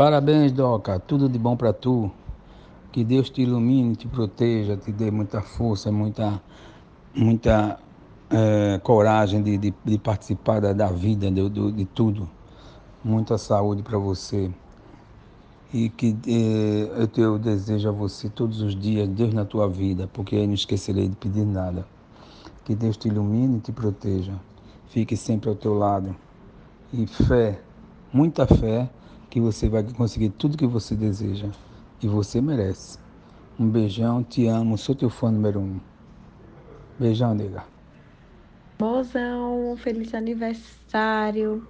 Parabéns, Doca. Tudo de bom para tu. Que Deus te ilumine, te proteja, te dê muita força, muita, muita é, coragem de, de, de, participar da, da vida, de, de, tudo. Muita saúde para você. E que é, eu, eu desejo a você todos os dias, Deus na tua vida, porque aí não esquecerei de pedir nada. Que Deus te ilumine e te proteja. Fique sempre ao teu lado. E fé, muita fé, que você vai conseguir tudo que você deseja. E você merece. Um beijão, te amo, sou teu fã número um. Beijão, nega. Mozão, feliz aniversário.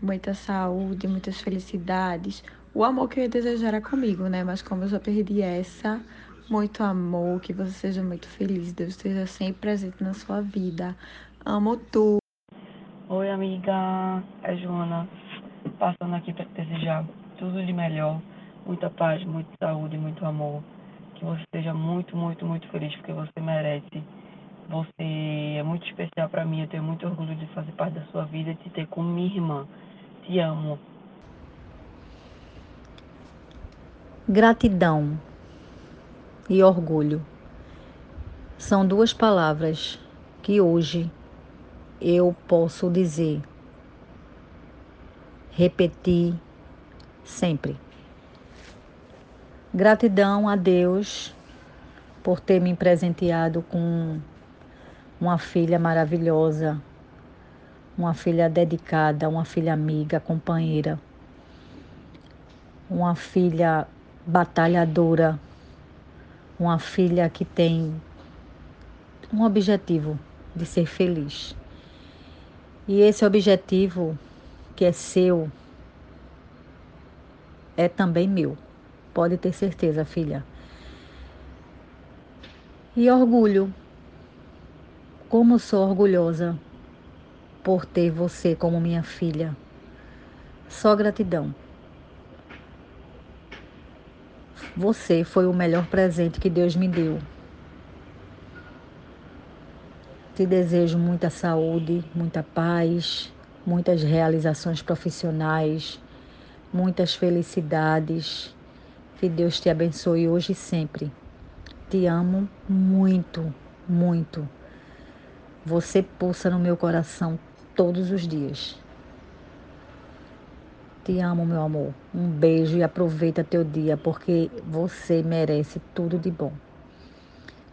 Muita saúde, muitas felicidades. O amor que eu ia desejar era comigo, né? Mas como eu já perdi essa, muito amor, que você seja muito feliz, Deus esteja sempre presente na sua vida. Amo tu. Oi, amiga. É Joana. Passando aqui para te desejar tudo de melhor muita paz, muita saúde, muito amor. Que você seja muito, muito, muito feliz, porque você merece. Você é muito especial para mim. Eu tenho muito orgulho de fazer parte da sua vida e te ter como minha irmã. Te amo. Gratidão e orgulho são duas palavras que hoje eu posso dizer, repetir sempre. Gratidão a Deus por ter me presenteado com uma filha maravilhosa, uma filha dedicada, uma filha amiga, companheira, uma filha batalhadora, uma filha que tem um objetivo de ser feliz. E esse objetivo que é seu é também meu. Pode ter certeza, filha. E orgulho. Como sou orgulhosa por ter você como minha filha. Só gratidão. Você foi o melhor presente que Deus me deu. Te desejo muita saúde, muita paz, muitas realizações profissionais, muitas felicidades que Deus te abençoe hoje e sempre. Te amo muito, muito. Você pulsa no meu coração todos os dias. Te amo, meu amor. Um beijo e aproveita teu dia, porque você merece tudo de bom.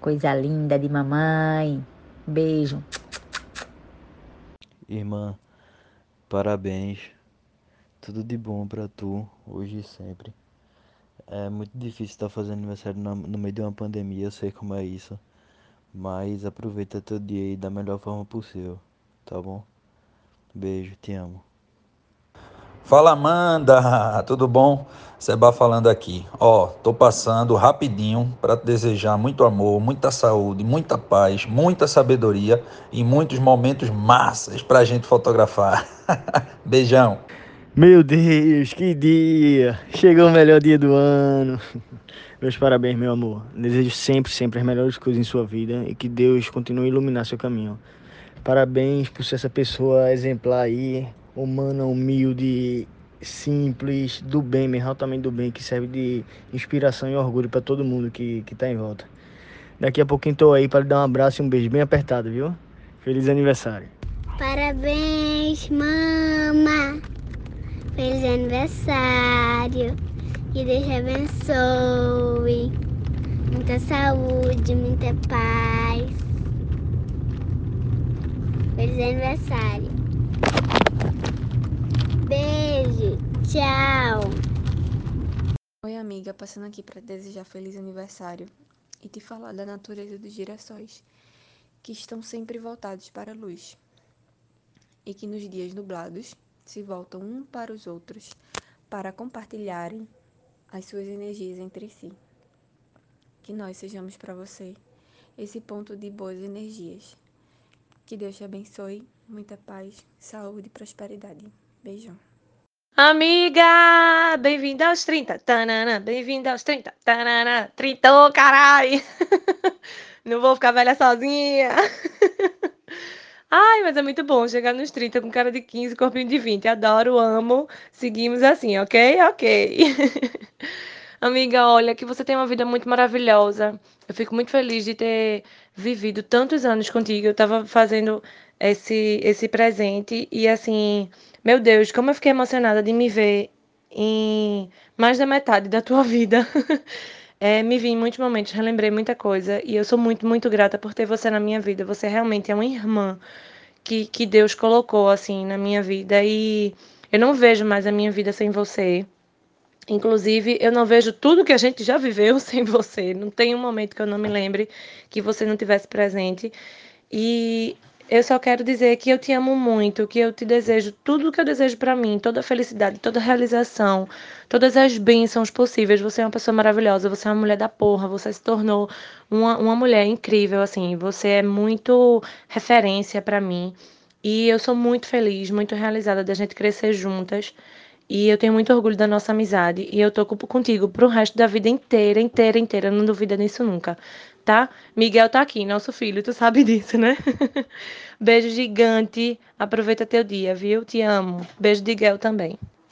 Coisa linda de mamãe. Beijo. Irmã, parabéns. Tudo de bom para tu, hoje e sempre. É muito difícil estar fazendo aniversário no meio de uma pandemia, eu sei como é isso. Mas aproveita teu dia aí da melhor forma possível, tá bom? Beijo, te amo. Fala Amanda, tudo bom? Seba falando aqui. Ó, tô passando rapidinho para te desejar muito amor, muita saúde, muita paz, muita sabedoria e muitos momentos massas pra gente fotografar. Beijão. Meu Deus, que dia! Chegou o melhor dia do ano. Meus parabéns, meu amor. Desejo sempre, sempre as melhores coisas em sua vida e que Deus continue a iluminar seu caminho. Parabéns por ser essa pessoa exemplar aí, humana, humilde, simples, do bem, mesmo, altamente do bem, que serve de inspiração e orgulho para todo mundo que, que tá em volta. Daqui a pouquinho tô aí para lhe dar um abraço e um beijo bem apertado, viu? Feliz aniversário. Parabéns, mama. Feliz aniversário. Que Deus te abençoe. Muita saúde, muita paz. Feliz aniversário. Beijo. Tchau. Oi, amiga, passando aqui para desejar feliz aniversário e te falar da natureza dos girassóis, que estão sempre voltados para a luz e que nos dias nublados se voltam um para os outros para compartilharem as suas energias entre si. Que nós sejamos para você esse ponto de boas energias. Que Deus te abençoe, muita paz, saúde e prosperidade. Beijão. Amiga, bem-vinda aos 30. Tanana, bem-vinda aos 30. Tanana, 30, caralho. Não vou ficar velha sozinha. Ai, mas é muito bom chegar nos 30 com cara de 15, corpinho de 20. Adoro, amo. Seguimos assim, ok? Ok. Amiga, olha, que você tem uma vida muito maravilhosa. Eu fico muito feliz de ter vivido tantos anos contigo. Eu tava fazendo esse, esse presente e assim, meu Deus, como eu fiquei emocionada de me ver em mais da metade da tua vida. É, me vi em muitos momentos, relembrei muita coisa e eu sou muito, muito grata por ter você na minha vida. Você realmente é uma irmã que, que Deus colocou assim na minha vida e eu não vejo mais a minha vida sem você. Inclusive, eu não vejo tudo que a gente já viveu sem você. Não tem um momento que eu não me lembre que você não tivesse presente. E eu só quero dizer que eu te amo muito, que eu te desejo tudo o que eu desejo para mim, toda a felicidade, toda a realização, todas as bênçãos possíveis. Você é uma pessoa maravilhosa, você é uma mulher da porra, você se tornou uma, uma mulher incrível, assim. Você é muito referência para mim. E eu sou muito feliz, muito realizada da gente crescer juntas. E eu tenho muito orgulho da nossa amizade. E eu tô contigo pro resto da vida inteira, inteira, inteira. Não duvida nisso nunca tá? Miguel tá aqui, nosso filho, tu sabe disso, né? Beijo gigante. Aproveita teu dia, viu? Te amo. Beijo de Miguel também.